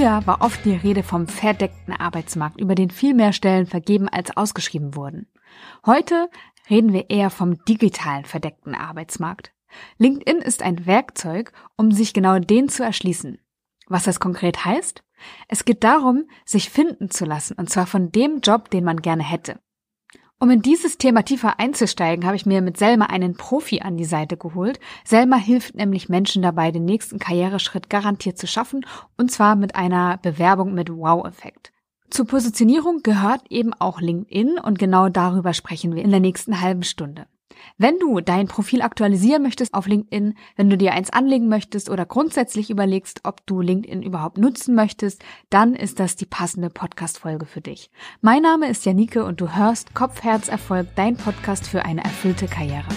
Früher war oft die Rede vom verdeckten Arbeitsmarkt, über den viel mehr Stellen vergeben als ausgeschrieben wurden. Heute reden wir eher vom digitalen verdeckten Arbeitsmarkt. LinkedIn ist ein Werkzeug, um sich genau den zu erschließen. Was das konkret heißt? Es geht darum, sich finden zu lassen, und zwar von dem Job, den man gerne hätte. Um in dieses Thema tiefer einzusteigen, habe ich mir mit Selma einen Profi an die Seite geholt. Selma hilft nämlich Menschen dabei, den nächsten Karriereschritt garantiert zu schaffen, und zwar mit einer Bewerbung mit Wow-Effekt. Zur Positionierung gehört eben auch LinkedIn und genau darüber sprechen wir in der nächsten halben Stunde. Wenn du dein Profil aktualisieren möchtest auf LinkedIn, wenn du dir eins anlegen möchtest oder grundsätzlich überlegst, ob du LinkedIn überhaupt nutzen möchtest, dann ist das die passende Podcast-Folge für dich. Mein Name ist Janike und du hörst Kopf, Herz, Erfolg, dein Podcast für eine erfüllte Karriere.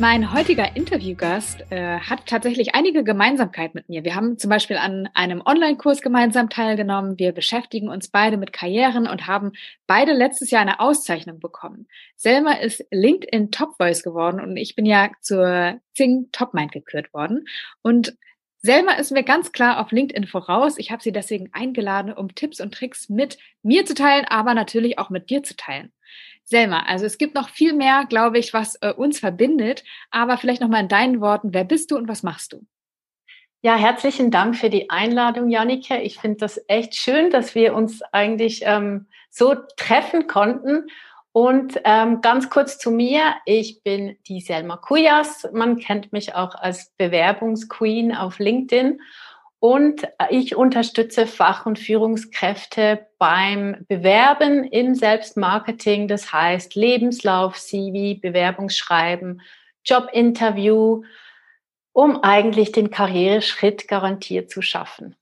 Mein heutiger Interviewgast äh, hat tatsächlich einige Gemeinsamkeiten mit mir. Wir haben zum Beispiel an einem Online-Kurs gemeinsam teilgenommen. Wir beschäftigen uns beide mit Karrieren und haben beide letztes Jahr eine Auszeichnung bekommen. Selma ist LinkedIn Top Voice geworden und ich bin ja zur Zing Top Mind gekürt worden. Und Selma ist mir ganz klar auf LinkedIn voraus. Ich habe sie deswegen eingeladen, um Tipps und Tricks mit mir zu teilen, aber natürlich auch mit dir zu teilen. Selma, also es gibt noch viel mehr, glaube ich, was äh, uns verbindet, aber vielleicht noch mal in deinen Worten, wer bist du und was machst du? Ja, herzlichen Dank für die Einladung, Janike. Ich finde das echt schön, dass wir uns eigentlich ähm, so treffen konnten. Und ähm, ganz kurz zu mir. Ich bin die Selma Kujas. Man kennt mich auch als Bewerbungsqueen auf LinkedIn. Und ich unterstütze Fach- und Führungskräfte beim Bewerben im Selbstmarketing, das heißt Lebenslauf, CV, Bewerbungsschreiben, Jobinterview, um eigentlich den Karriereschritt garantiert zu schaffen.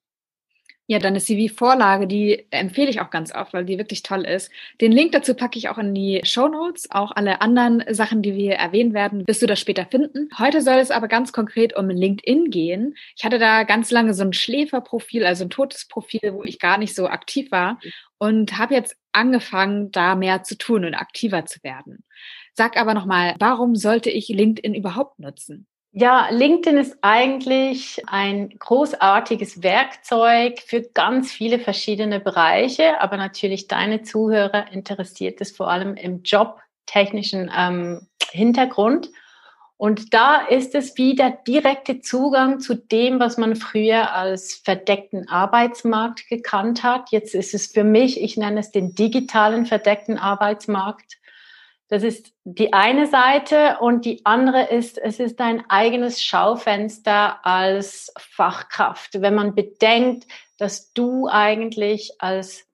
Ja, dann ist sie wie Vorlage, die empfehle ich auch ganz oft, weil die wirklich toll ist. Den Link dazu packe ich auch in die Show Notes. Auch alle anderen Sachen, die wir erwähnen werden, wirst du das später finden. Heute soll es aber ganz konkret um LinkedIn gehen. Ich hatte da ganz lange so ein Schläferprofil, also ein totes Profil, wo ich gar nicht so aktiv war und habe jetzt angefangen, da mehr zu tun und aktiver zu werden. Sag aber nochmal, warum sollte ich LinkedIn überhaupt nutzen? Ja, LinkedIn ist eigentlich ein großartiges Werkzeug für ganz viele verschiedene Bereiche, aber natürlich deine Zuhörer interessiert es vor allem im jobtechnischen ähm, Hintergrund. Und da ist es wie der direkte Zugang zu dem, was man früher als verdeckten Arbeitsmarkt gekannt hat. Jetzt ist es für mich, ich nenne es den digitalen verdeckten Arbeitsmarkt. Das ist die eine Seite und die andere ist, es ist dein eigenes Schaufenster als Fachkraft. Wenn man bedenkt, dass du eigentlich als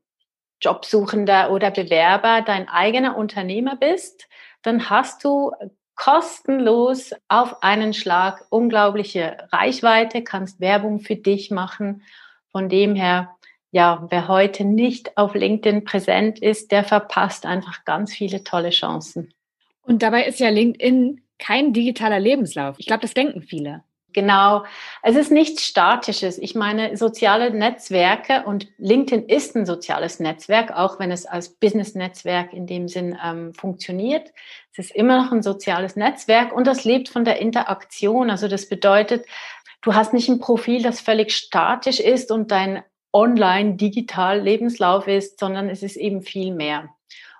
Jobsuchender oder Bewerber dein eigener Unternehmer bist, dann hast du kostenlos auf einen Schlag unglaubliche Reichweite, kannst Werbung für dich machen. Von dem her ja, wer heute nicht auf LinkedIn präsent ist, der verpasst einfach ganz viele tolle Chancen. Und dabei ist ja LinkedIn kein digitaler Lebenslauf. Ich glaube, das denken viele. Genau. Es ist nichts Statisches. Ich meine, soziale Netzwerke und LinkedIn ist ein soziales Netzwerk, auch wenn es als Business-Netzwerk in dem Sinn ähm, funktioniert. Es ist immer noch ein soziales Netzwerk und das lebt von der Interaktion. Also das bedeutet, du hast nicht ein Profil, das völlig statisch ist und dein online, digital Lebenslauf ist, sondern es ist eben viel mehr.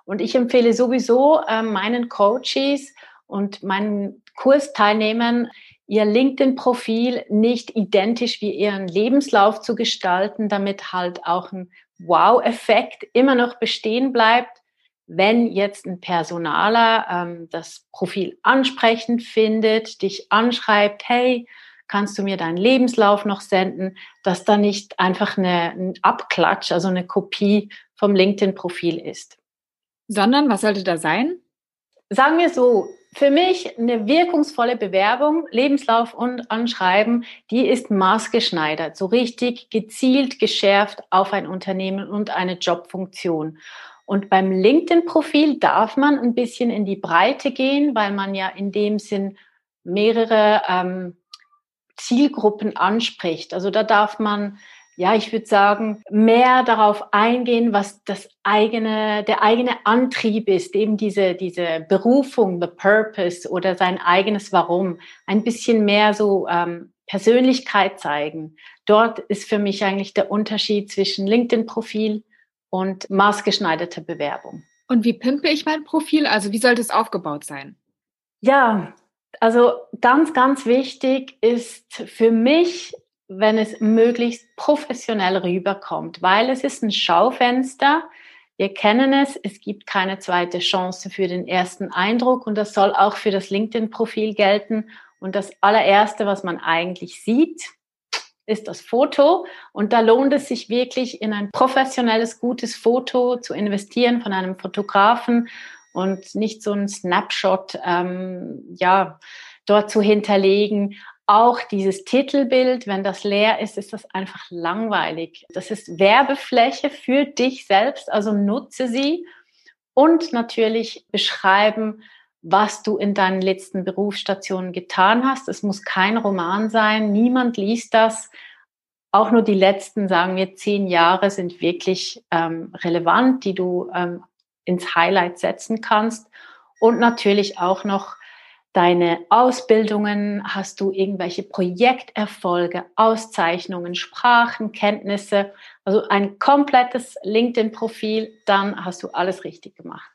Und ich empfehle sowieso äh, meinen Coaches und meinen Kursteilnehmern, ihr LinkedIn-Profil nicht identisch wie ihren Lebenslauf zu gestalten, damit halt auch ein Wow-Effekt immer noch bestehen bleibt, wenn jetzt ein Personaler ähm, das Profil ansprechend findet, dich anschreibt, hey, kannst du mir deinen Lebenslauf noch senden, dass da nicht einfach eine, ein Abklatsch, also eine Kopie vom LinkedIn-Profil ist. Sondern, was sollte da sein? Sagen wir so, für mich eine wirkungsvolle Bewerbung, Lebenslauf und Anschreiben, die ist maßgeschneidert, so richtig gezielt geschärft auf ein Unternehmen und eine Jobfunktion. Und beim LinkedIn-Profil darf man ein bisschen in die Breite gehen, weil man ja in dem Sinn mehrere ähm, Zielgruppen anspricht. Also da darf man ja, ich würde sagen, mehr darauf eingehen, was das eigene, der eigene Antrieb ist, eben diese, diese Berufung, the purpose oder sein eigenes Warum. Ein bisschen mehr so ähm, Persönlichkeit zeigen. Dort ist für mich eigentlich der Unterschied zwischen LinkedIn-Profil und maßgeschneiderter Bewerbung. Und wie pimpe ich mein Profil? Also wie sollte es aufgebaut sein? Ja, also ganz, ganz wichtig ist für mich wenn es möglichst professionell rüberkommt, weil es ist ein Schaufenster. Wir kennen es, es gibt keine zweite Chance für den ersten Eindruck und das soll auch für das LinkedIn-Profil gelten. Und das allererste, was man eigentlich sieht, ist das Foto. Und da lohnt es sich wirklich in ein professionelles, gutes Foto zu investieren von einem Fotografen und nicht so ein Snapshot, ähm, ja, dort zu hinterlegen. Auch dieses Titelbild, wenn das leer ist, ist das einfach langweilig. Das ist Werbefläche für dich selbst, also nutze sie und natürlich beschreiben, was du in deinen letzten Berufsstationen getan hast. Es muss kein Roman sein, niemand liest das. Auch nur die letzten, sagen wir, zehn Jahre sind wirklich ähm, relevant, die du ähm, ins Highlight setzen kannst. Und natürlich auch noch deine Ausbildungen, hast du irgendwelche Projekterfolge, Auszeichnungen, Sprachenkenntnisse, also ein komplettes LinkedIn-Profil, dann hast du alles richtig gemacht.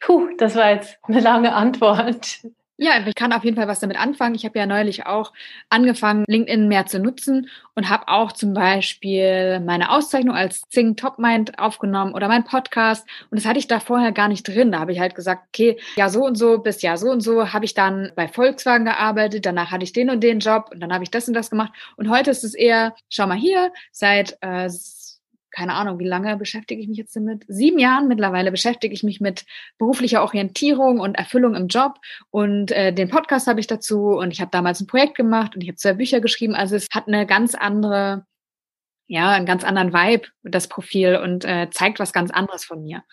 Puh, das war jetzt eine lange Antwort. Ja, ich kann auf jeden Fall was damit anfangen. Ich habe ja neulich auch angefangen, LinkedIn mehr zu nutzen und habe auch zum Beispiel meine Auszeichnung als Sing Top Mind aufgenommen oder mein Podcast. Und das hatte ich da vorher gar nicht drin. Da habe ich halt gesagt, okay, ja so und so bis ja so und so habe ich dann bei Volkswagen gearbeitet. Danach hatte ich den und den Job und dann habe ich das und das gemacht. Und heute ist es eher, schau mal hier, seit äh, keine Ahnung, wie lange beschäftige ich mich jetzt damit? Sieben Jahren mittlerweile beschäftige ich mich mit beruflicher Orientierung und Erfüllung im Job. Und äh, den Podcast habe ich dazu und ich habe damals ein Projekt gemacht und ich habe zwei Bücher geschrieben. Also es hat eine ganz andere, ja, einen ganz anderen Vibe, das Profil und äh, zeigt was ganz anderes von mir.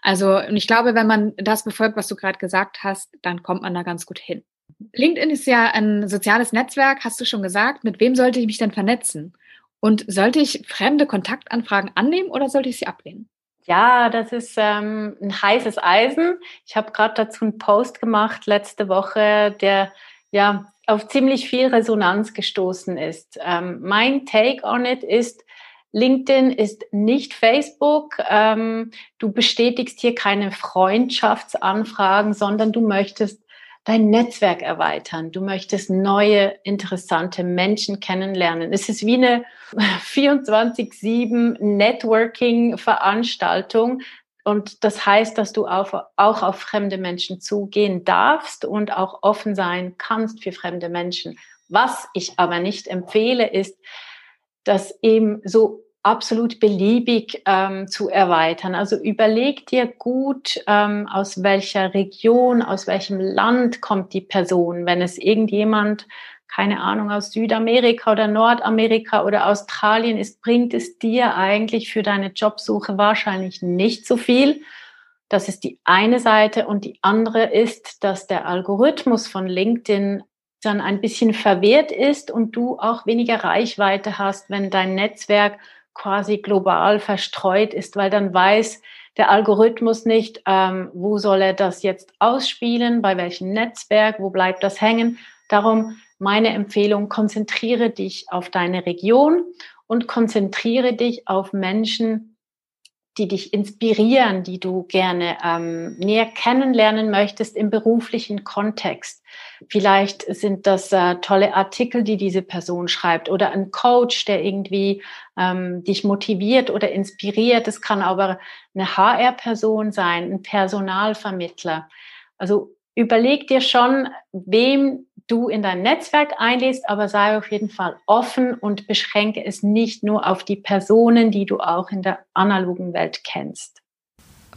Also, und ich glaube, wenn man das befolgt, was du gerade gesagt hast, dann kommt man da ganz gut hin. LinkedIn ist ja ein soziales Netzwerk, hast du schon gesagt. Mit wem sollte ich mich denn vernetzen? Und sollte ich fremde Kontaktanfragen annehmen oder sollte ich sie ablehnen? Ja, das ist ähm, ein heißes Eisen. Ich habe gerade dazu einen Post gemacht letzte Woche, der ja auf ziemlich viel Resonanz gestoßen ist. Ähm, mein Take on it ist, LinkedIn ist nicht Facebook. Ähm, du bestätigst hier keine Freundschaftsanfragen, sondern du möchtest dein Netzwerk erweitern. Du möchtest neue, interessante Menschen kennenlernen. Es ist wie eine 24-7 Networking-Veranstaltung. Und das heißt, dass du auf, auch auf fremde Menschen zugehen darfst und auch offen sein kannst für fremde Menschen. Was ich aber nicht empfehle, ist, dass eben so absolut beliebig ähm, zu erweitern. Also überleg dir gut, ähm, aus welcher Region, aus welchem Land kommt die Person. Wenn es irgendjemand, keine Ahnung, aus Südamerika oder Nordamerika oder Australien ist, bringt es dir eigentlich für deine Jobsuche wahrscheinlich nicht so viel. Das ist die eine Seite. Und die andere ist, dass der Algorithmus von LinkedIn dann ein bisschen verwehrt ist und du auch weniger Reichweite hast, wenn dein Netzwerk quasi global verstreut ist, weil dann weiß der Algorithmus nicht, ähm, wo soll er das jetzt ausspielen, bei welchem Netzwerk, wo bleibt das hängen. Darum meine Empfehlung, konzentriere dich auf deine Region und konzentriere dich auf Menschen, die dich inspirieren, die du gerne ähm, näher kennenlernen möchtest im beruflichen Kontext. Vielleicht sind das äh, tolle Artikel, die diese Person schreibt oder ein Coach, der irgendwie ähm, dich motiviert oder inspiriert. Es kann aber eine HR-Person sein, ein Personalvermittler. Also überleg dir schon, wem du in dein Netzwerk einlädst, aber sei auf jeden Fall offen und beschränke es nicht nur auf die Personen, die du auch in der analogen Welt kennst.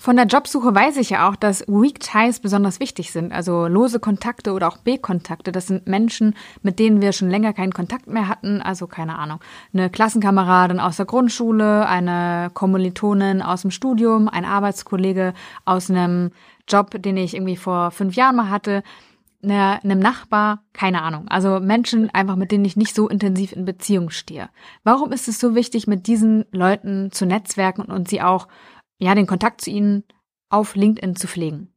Von der Jobsuche weiß ich ja auch, dass Weak Ties besonders wichtig sind. Also lose Kontakte oder auch B-Kontakte. Das sind Menschen, mit denen wir schon länger keinen Kontakt mehr hatten. Also keine Ahnung. Eine Klassenkameradin aus der Grundschule, eine Kommilitonin aus dem Studium, ein Arbeitskollege aus einem Job, den ich irgendwie vor fünf Jahren mal hatte einem Nachbar, keine Ahnung. Also Menschen einfach, mit denen ich nicht so intensiv in Beziehung stehe. Warum ist es so wichtig, mit diesen Leuten zu netzwerken und sie auch, ja, den Kontakt zu ihnen auf LinkedIn zu pflegen?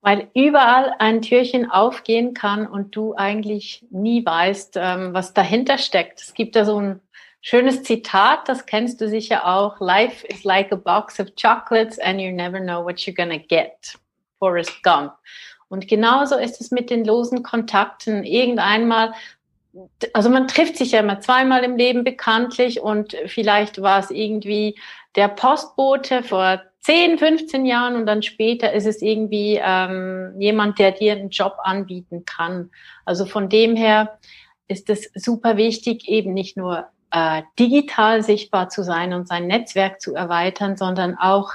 Weil überall ein Türchen aufgehen kann und du eigentlich nie weißt, ähm, was dahinter steckt. Es gibt da so ein schönes Zitat, das kennst du sicher auch. Life is like a box of chocolates and you never know what you're gonna get. Forrest Gump. Und genauso ist es mit den losen Kontakten. Irgendeinmal, also man trifft sich ja immer zweimal im Leben bekanntlich und vielleicht war es irgendwie der Postbote vor 10, 15 Jahren und dann später ist es irgendwie ähm, jemand, der dir einen Job anbieten kann. Also von dem her ist es super wichtig, eben nicht nur äh, digital sichtbar zu sein und sein Netzwerk zu erweitern, sondern auch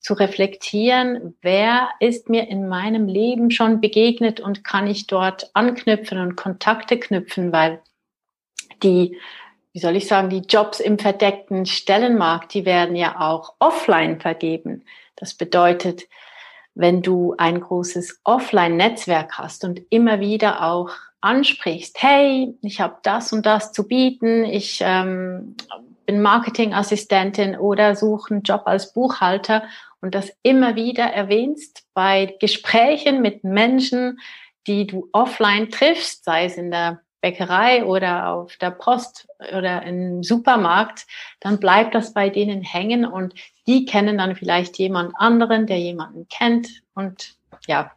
zu reflektieren, wer ist mir in meinem Leben schon begegnet und kann ich dort anknüpfen und Kontakte knüpfen, weil die, wie soll ich sagen, die Jobs im verdeckten Stellenmarkt, die werden ja auch offline vergeben. Das bedeutet, wenn du ein großes Offline-Netzwerk hast und immer wieder auch ansprichst, hey, ich habe das und das zu bieten, ich ähm, bin Marketingassistentin oder suche einen Job als Buchhalter und das immer wieder erwähnst bei Gesprächen mit Menschen, die du offline triffst, sei es in der Bäckerei oder auf der Post oder im Supermarkt, dann bleibt das bei denen hängen und die kennen dann vielleicht jemand anderen, der jemanden kennt und ja,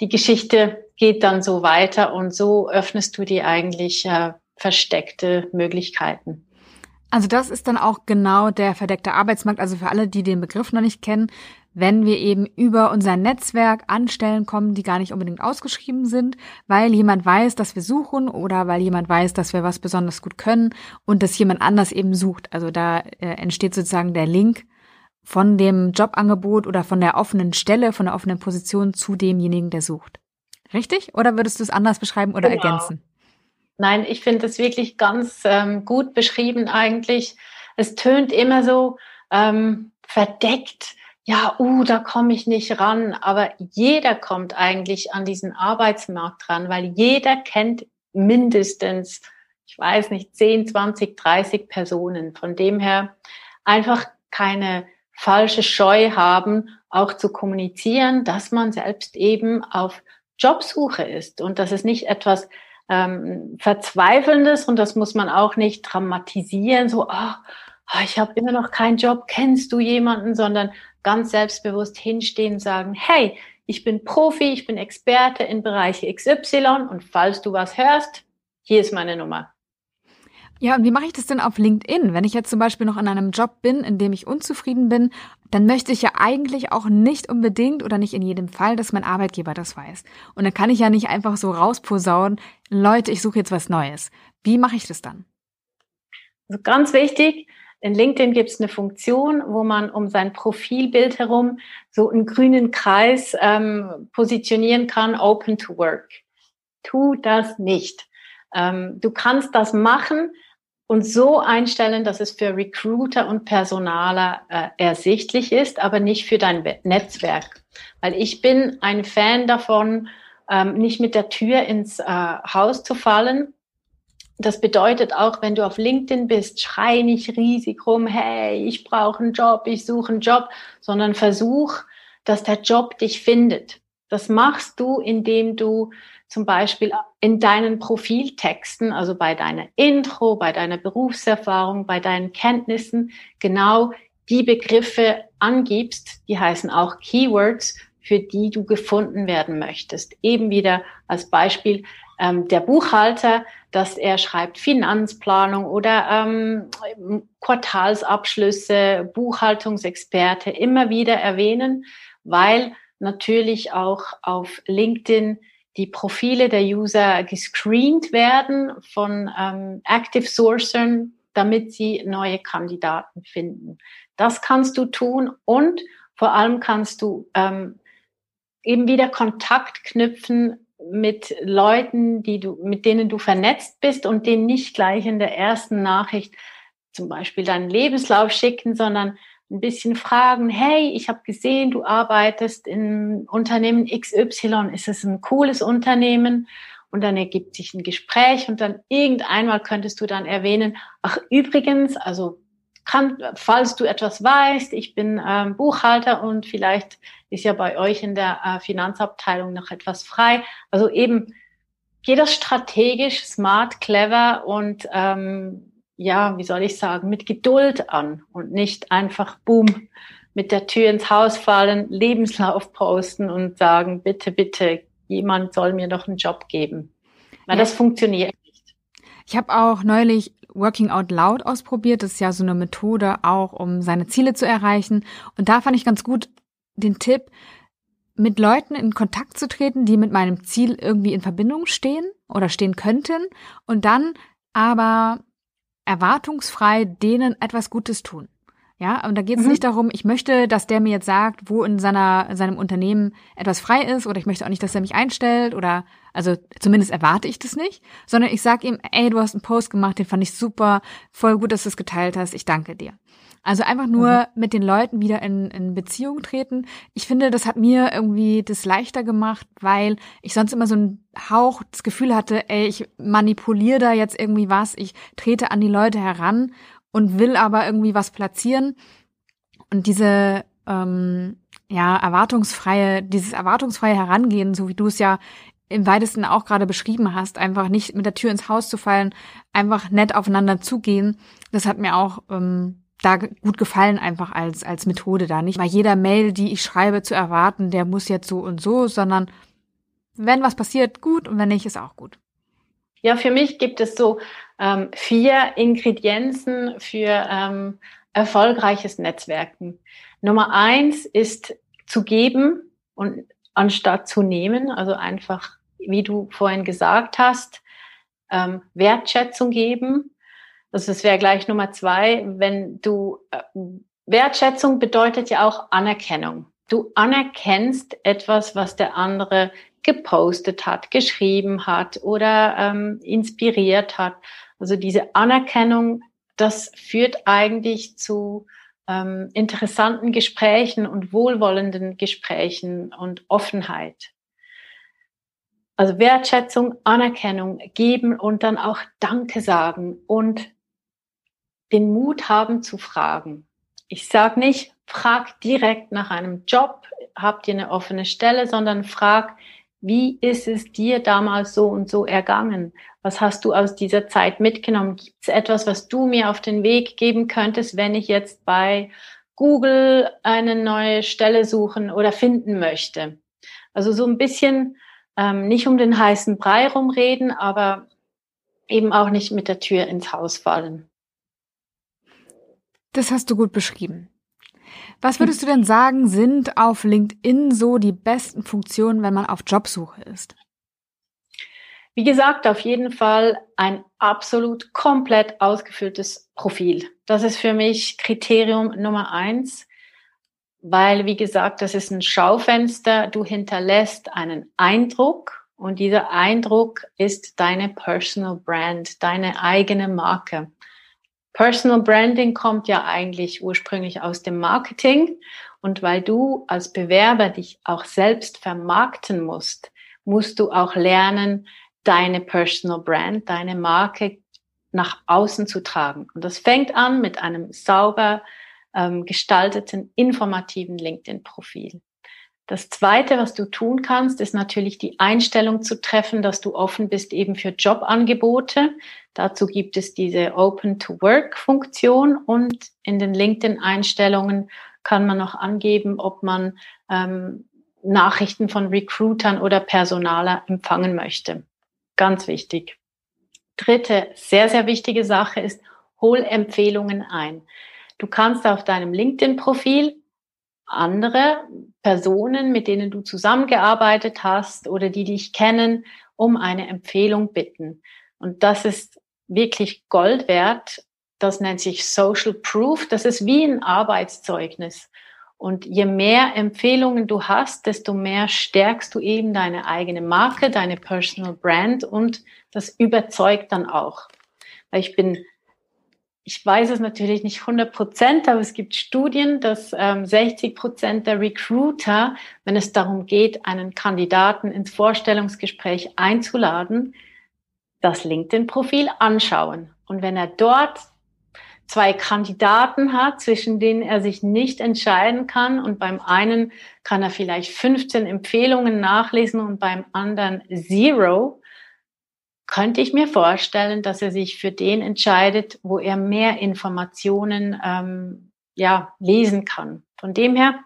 die Geschichte geht dann so weiter und so öffnest du dir eigentlich äh, versteckte Möglichkeiten. Also das ist dann auch genau der verdeckte Arbeitsmarkt. Also für alle, die den Begriff noch nicht kennen, wenn wir eben über unser Netzwerk an Stellen kommen, die gar nicht unbedingt ausgeschrieben sind, weil jemand weiß, dass wir suchen oder weil jemand weiß, dass wir was besonders gut können und dass jemand anders eben sucht. Also da äh, entsteht sozusagen der Link von dem Jobangebot oder von der offenen Stelle, von der offenen Position zu demjenigen, der sucht. Richtig? Oder würdest du es anders beschreiben oder genau. ergänzen? Nein, ich finde es wirklich ganz ähm, gut beschrieben eigentlich. Es tönt immer so ähm, verdeckt. Ja, uh, da komme ich nicht ran. Aber jeder kommt eigentlich an diesen Arbeitsmarkt ran, weil jeder kennt mindestens, ich weiß nicht, 10, 20, 30 Personen. Von dem her einfach keine falsche Scheu haben, auch zu kommunizieren, dass man selbst eben auf Jobsuche ist. Und dass es nicht etwas ähm, Verzweifelndes. Und das muss man auch nicht dramatisieren, so, ah, oh, ich habe immer noch keinen Job, kennst du jemanden, sondern ganz selbstbewusst hinstehen und sagen, hey, ich bin Profi, ich bin Experte in Bereiche XY und falls du was hörst, hier ist meine Nummer. Ja, und wie mache ich das denn auf LinkedIn? Wenn ich jetzt zum Beispiel noch in einem Job bin, in dem ich unzufrieden bin, dann möchte ich ja eigentlich auch nicht unbedingt oder nicht in jedem Fall, dass mein Arbeitgeber das weiß. Und dann kann ich ja nicht einfach so rausposaunen, Leute, ich suche jetzt was Neues. Wie mache ich das dann? Also ganz wichtig, in LinkedIn gibt es eine Funktion, wo man um sein Profilbild herum so einen grünen Kreis ähm, positionieren kann, Open to Work. Tu das nicht. Ähm, du kannst das machen, und so einstellen, dass es für Recruiter und Personaler äh, ersichtlich ist, aber nicht für dein Netzwerk. Weil ich bin ein Fan davon, ähm, nicht mit der Tür ins äh, Haus zu fallen. Das bedeutet auch, wenn du auf LinkedIn bist, schrei nicht riesig rum, hey, ich brauche einen Job, ich suche einen Job, sondern versuch, dass der Job dich findet. Das machst du, indem du zum Beispiel in deinen Profiltexten, also bei deiner Intro, bei deiner Berufserfahrung, bei deinen Kenntnissen, genau die Begriffe angibst, die heißen auch Keywords, für die du gefunden werden möchtest. Eben wieder als Beispiel ähm, der Buchhalter, dass er schreibt Finanzplanung oder ähm, Quartalsabschlüsse, Buchhaltungsexperte immer wieder erwähnen, weil natürlich auch auf LinkedIn die Profile der User gescreent werden von ähm, Active Sourcern, damit sie neue Kandidaten finden. Das kannst du tun und vor allem kannst du ähm, eben wieder Kontakt knüpfen mit Leuten, die du, mit denen du vernetzt bist und denen nicht gleich in der ersten Nachricht zum Beispiel deinen Lebenslauf schicken, sondern ein bisschen fragen, hey, ich habe gesehen, du arbeitest in Unternehmen XY, ist es ein cooles Unternehmen? Und dann ergibt sich ein Gespräch und dann irgendeinmal könntest du dann erwähnen, ach übrigens, also kann, falls du etwas weißt, ich bin ähm, Buchhalter und vielleicht ist ja bei euch in der äh, Finanzabteilung noch etwas frei. Also eben geht das strategisch, smart, clever und ähm, ja, wie soll ich sagen, mit Geduld an und nicht einfach boom mit der Tür ins Haus fallen, Lebenslauf posten und sagen, bitte, bitte, jemand soll mir doch einen Job geben. Weil ja. das funktioniert nicht. Ich habe auch neulich Working Out Loud ausprobiert. Das ist ja so eine Methode auch, um seine Ziele zu erreichen. Und da fand ich ganz gut den Tipp, mit Leuten in Kontakt zu treten, die mit meinem Ziel irgendwie in Verbindung stehen oder stehen könnten und dann aber erwartungsfrei denen etwas Gutes tun. Ja, und da geht es mhm. nicht darum, ich möchte, dass der mir jetzt sagt, wo in seiner, seinem Unternehmen etwas frei ist, oder ich möchte auch nicht, dass er mich einstellt, oder also zumindest erwarte ich das nicht, sondern ich sage ihm, ey, du hast einen Post gemacht, den fand ich super, voll gut, dass du es geteilt hast, ich danke dir. Also einfach nur mhm. mit den Leuten wieder in, in Beziehung treten. Ich finde, das hat mir irgendwie das leichter gemacht, weil ich sonst immer so ein Hauch das Gefühl hatte, ey, ich manipuliere da jetzt irgendwie was, ich trete an die Leute heran und will aber irgendwie was platzieren. Und diese ähm, ja erwartungsfreie, dieses erwartungsfreie Herangehen, so wie du es ja im weitesten auch gerade beschrieben hast, einfach nicht mit der Tür ins Haus zu fallen, einfach nett aufeinander zugehen, das hat mir auch ähm, da gut gefallen einfach als als Methode da nicht bei jeder Mail, die ich schreibe, zu erwarten, der muss jetzt so und so, sondern wenn was passiert, gut und wenn nicht, ist auch gut. Ja, für mich gibt es so ähm, vier Ingredienzen für ähm, erfolgreiches Netzwerken. Nummer eins ist zu geben und anstatt zu nehmen, also einfach, wie du vorhin gesagt hast, ähm, Wertschätzung geben. Also das wäre gleich Nummer zwei, wenn du äh, Wertschätzung bedeutet ja auch Anerkennung. Du anerkennst etwas, was der andere gepostet hat, geschrieben hat oder ähm, inspiriert hat. Also diese Anerkennung, das führt eigentlich zu ähm, interessanten Gesprächen und wohlwollenden Gesprächen und Offenheit. Also Wertschätzung, Anerkennung geben und dann auch Danke sagen und den Mut haben zu fragen. Ich sage nicht, frag direkt nach einem Job, habt ihr eine offene Stelle, sondern frag, wie ist es dir damals so und so ergangen? Was hast du aus dieser Zeit mitgenommen? Gibt es etwas, was du mir auf den Weg geben könntest, wenn ich jetzt bei Google eine neue Stelle suchen oder finden möchte? Also so ein bisschen ähm, nicht um den heißen Brei rumreden, aber eben auch nicht mit der Tür ins Haus fallen. Das hast du gut beschrieben. Was würdest du denn sagen, sind auf LinkedIn so die besten Funktionen, wenn man auf Jobsuche ist? Wie gesagt, auf jeden Fall ein absolut komplett ausgefülltes Profil. Das ist für mich Kriterium Nummer eins, weil, wie gesagt, das ist ein Schaufenster. Du hinterlässt einen Eindruck und dieser Eindruck ist deine Personal Brand, deine eigene Marke. Personal Branding kommt ja eigentlich ursprünglich aus dem Marketing. Und weil du als Bewerber dich auch selbst vermarkten musst, musst du auch lernen, deine Personal Brand, deine Marke nach außen zu tragen. Und das fängt an mit einem sauber ähm, gestalteten, informativen LinkedIn-Profil. Das Zweite, was du tun kannst, ist natürlich die Einstellung zu treffen, dass du offen bist eben für Jobangebote. Dazu gibt es diese Open-to-Work-Funktion und in den LinkedIn-Einstellungen kann man noch angeben, ob man ähm, Nachrichten von Recruitern oder Personaler empfangen möchte. Ganz wichtig. Dritte, sehr, sehr wichtige Sache ist, hol Empfehlungen ein. Du kannst auf deinem LinkedIn-Profil andere Personen, mit denen du zusammengearbeitet hast oder die dich kennen, um eine Empfehlung bitten. Und das ist wirklich Gold wert. Das nennt sich Social Proof. Das ist wie ein Arbeitszeugnis. Und je mehr Empfehlungen du hast, desto mehr stärkst du eben deine eigene Marke, deine Personal Brand und das überzeugt dann auch. Weil ich bin ich weiß es natürlich nicht 100 Prozent, aber es gibt Studien, dass ähm, 60 Prozent der Recruiter, wenn es darum geht, einen Kandidaten ins Vorstellungsgespräch einzuladen, das LinkedIn-Profil anschauen. Und wenn er dort zwei Kandidaten hat, zwischen denen er sich nicht entscheiden kann und beim einen kann er vielleicht 15 Empfehlungen nachlesen und beim anderen zero, könnte ich mir vorstellen, dass er sich für den entscheidet, wo er mehr Informationen ähm, ja, lesen kann. Von dem her,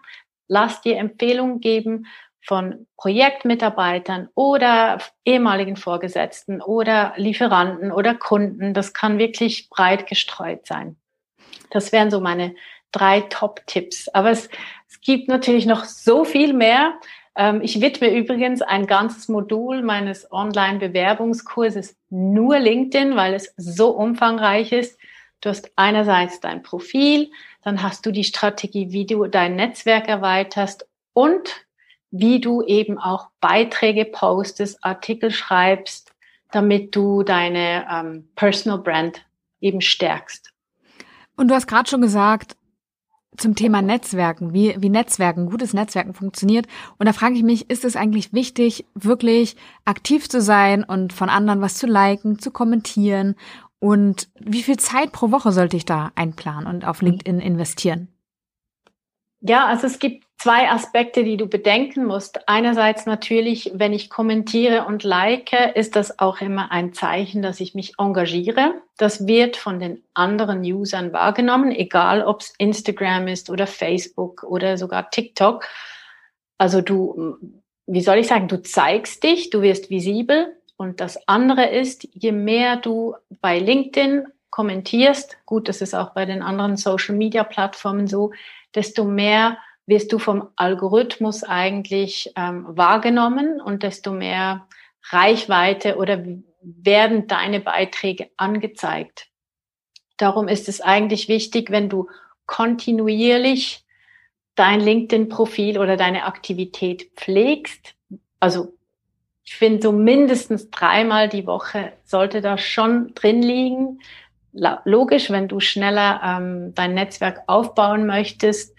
lass dir Empfehlungen geben von Projektmitarbeitern oder ehemaligen Vorgesetzten oder Lieferanten oder Kunden. Das kann wirklich breit gestreut sein. Das wären so meine drei Top-Tipps. Aber es, es gibt natürlich noch so viel mehr. Ähm, ich widme übrigens ein ganzes Modul meines Online-Bewerbungskurses nur LinkedIn, weil es so umfangreich ist. Du hast einerseits dein Profil, dann hast du die Strategie, wie du dein Netzwerk erweiterst und wie du eben auch Beiträge postest, Artikel schreibst, damit du deine ähm, Personal Brand eben stärkst. Und du hast gerade schon gesagt, zum Thema Netzwerken, wie, wie Netzwerken, gutes Netzwerken funktioniert. Und da frage ich mich, ist es eigentlich wichtig, wirklich aktiv zu sein und von anderen was zu liken, zu kommentieren? Und wie viel Zeit pro Woche sollte ich da einplanen und auf LinkedIn investieren? Ja, also es gibt zwei Aspekte, die du bedenken musst. Einerseits natürlich, wenn ich kommentiere und like, ist das auch immer ein Zeichen, dass ich mich engagiere. Das wird von den anderen Usern wahrgenommen, egal ob es Instagram ist oder Facebook oder sogar TikTok. Also du, wie soll ich sagen, du zeigst dich, du wirst visibel. Und das andere ist, je mehr du bei LinkedIn kommentierst, gut, das ist auch bei den anderen Social-Media-Plattformen so, desto mehr wirst du vom Algorithmus eigentlich ähm, wahrgenommen und desto mehr Reichweite oder werden deine Beiträge angezeigt. Darum ist es eigentlich wichtig, wenn du kontinuierlich dein LinkedIn-Profil oder deine Aktivität pflegst. Also ich finde, so mindestens dreimal die Woche sollte das schon drin liegen logisch, wenn du schneller ähm, dein Netzwerk aufbauen möchtest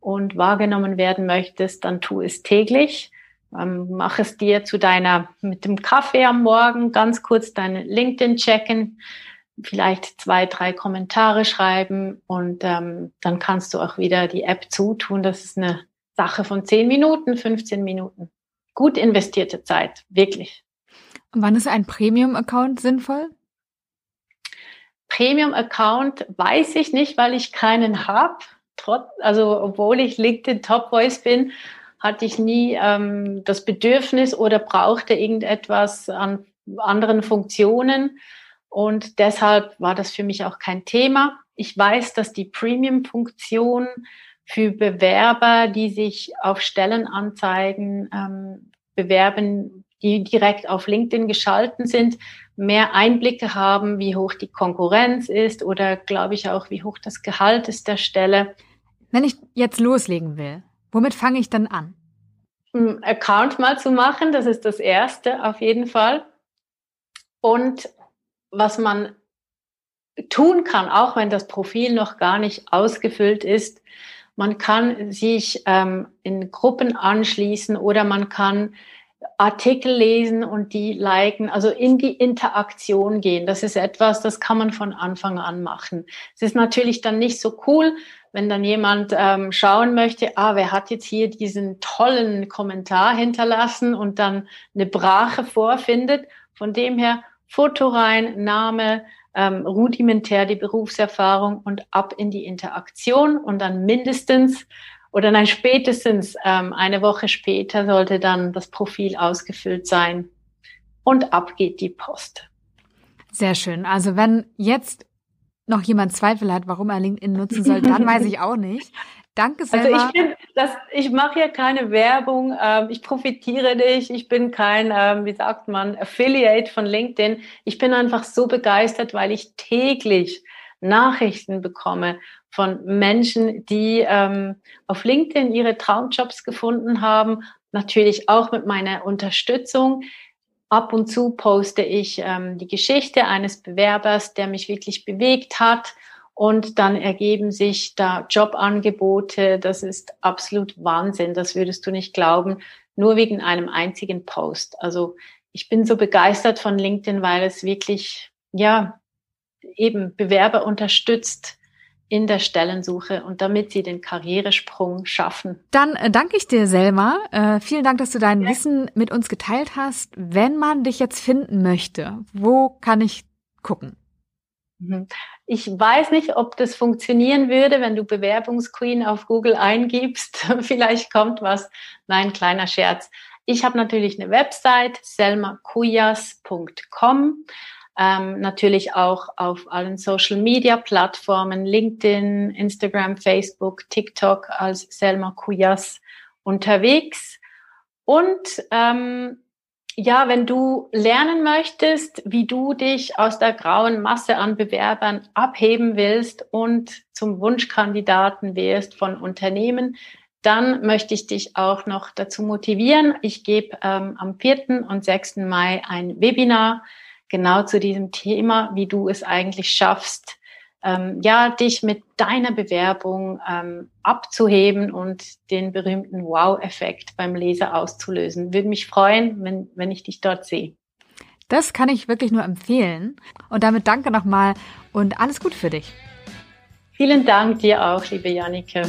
und wahrgenommen werden möchtest, dann tu es täglich. Ähm, mach es dir zu deiner, mit dem Kaffee am Morgen, ganz kurz deine LinkedIn checken, vielleicht zwei, drei Kommentare schreiben und ähm, dann kannst du auch wieder die App zutun. Das ist eine Sache von zehn Minuten, 15 Minuten. Gut investierte Zeit, wirklich. Und wann ist ein Premium-Account sinnvoll? Premium-Account weiß ich nicht, weil ich keinen habe. Also obwohl ich LinkedIn Top Voice bin, hatte ich nie ähm, das Bedürfnis oder brauchte irgendetwas an anderen Funktionen. Und deshalb war das für mich auch kein Thema. Ich weiß, dass die Premium-Funktion für Bewerber, die sich auf Stellenanzeigen ähm, bewerben, die direkt auf LinkedIn geschalten sind, mehr Einblicke haben, wie hoch die Konkurrenz ist oder glaube ich auch, wie hoch das Gehalt ist der Stelle. Wenn ich jetzt loslegen will, womit fange ich dann an? Ein Account mal zu machen, das ist das Erste auf jeden Fall. Und was man tun kann, auch wenn das Profil noch gar nicht ausgefüllt ist, man kann sich ähm, in Gruppen anschließen oder man kann Artikel lesen und die liken, also in die Interaktion gehen. Das ist etwas, das kann man von Anfang an machen. Es ist natürlich dann nicht so cool, wenn dann jemand ähm, schauen möchte, ah, wer hat jetzt hier diesen tollen Kommentar hinterlassen und dann eine Brache vorfindet. Von dem her Foto rein, Name, ähm, rudimentär die Berufserfahrung und ab in die Interaktion und dann mindestens oder nein, spätestens ähm, eine Woche später sollte dann das Profil ausgefüllt sein und ab geht die Post. Sehr schön. Also wenn jetzt noch jemand Zweifel hat, warum er LinkedIn nutzen soll, dann weiß ich auch nicht. Danke sehr. Also ich bin, das, ich mache hier keine Werbung, ähm, ich profitiere nicht, ich bin kein, ähm, wie sagt man, Affiliate von LinkedIn. Ich bin einfach so begeistert, weil ich täglich Nachrichten bekomme von Menschen, die ähm, auf LinkedIn ihre Traumjobs gefunden haben, natürlich auch mit meiner Unterstützung. Ab und zu poste ich ähm, die Geschichte eines Bewerbers, der mich wirklich bewegt hat und dann ergeben sich da Jobangebote. Das ist absolut Wahnsinn. Das würdest du nicht glauben, nur wegen einem einzigen Post. Also ich bin so begeistert von LinkedIn, weil es wirklich, ja, eben Bewerber unterstützt, in der Stellensuche und damit sie den Karrieresprung schaffen. Dann äh, danke ich dir, Selma. Äh, vielen Dank, dass du dein ja. Wissen mit uns geteilt hast. Wenn man dich jetzt finden möchte, wo kann ich gucken? Mhm. Ich weiß nicht, ob das funktionieren würde, wenn du Bewerbungsqueen auf Google eingibst. Vielleicht kommt was. Nein, kleiner Scherz. Ich habe natürlich eine Website, selmakuyas.com ähm, natürlich auch auf allen Social-Media-Plattformen, LinkedIn, Instagram, Facebook, TikTok als Selma Kuyas unterwegs. Und ähm, ja, wenn du lernen möchtest, wie du dich aus der grauen Masse an Bewerbern abheben willst und zum Wunschkandidaten wirst von Unternehmen, dann möchte ich dich auch noch dazu motivieren. Ich gebe ähm, am 4. und 6. Mai ein Webinar genau zu diesem Thema, wie du es eigentlich schaffst, ähm, ja, dich mit deiner Bewerbung ähm, abzuheben und den berühmten Wow-Effekt beim Leser auszulösen. Würde mich freuen, wenn, wenn ich dich dort sehe. Das kann ich wirklich nur empfehlen. Und damit danke nochmal und alles Gute für dich. Vielen Dank dir auch, liebe Jannike.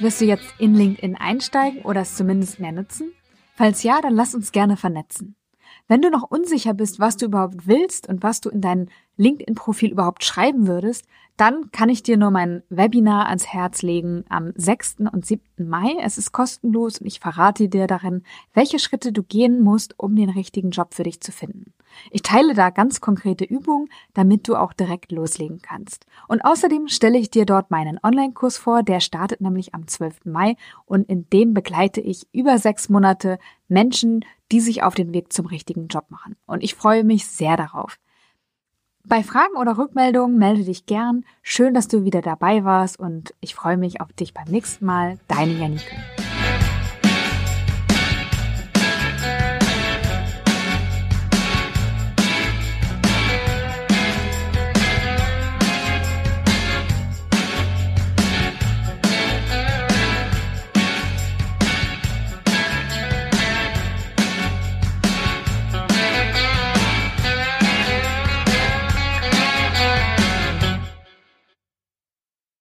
Wirst du jetzt in LinkedIn einsteigen oder es zumindest mehr nutzen? Falls ja, dann lass uns gerne vernetzen. Wenn du noch unsicher bist, was du überhaupt willst und was du in dein LinkedIn-Profil überhaupt schreiben würdest, dann kann ich dir nur mein Webinar ans Herz legen am 6. und 7. Mai. Es ist kostenlos und ich verrate dir darin, welche Schritte du gehen musst, um den richtigen Job für dich zu finden. Ich teile da ganz konkrete Übungen, damit du auch direkt loslegen kannst. Und außerdem stelle ich dir dort meinen Online-Kurs vor, der startet nämlich am 12. Mai und in dem begleite ich über sechs Monate Menschen, die sich auf den Weg zum richtigen Job machen. Und ich freue mich sehr darauf. Bei Fragen oder Rückmeldungen melde dich gern. Schön, dass du wieder dabei warst und ich freue mich auf dich beim nächsten Mal. Deine Janike.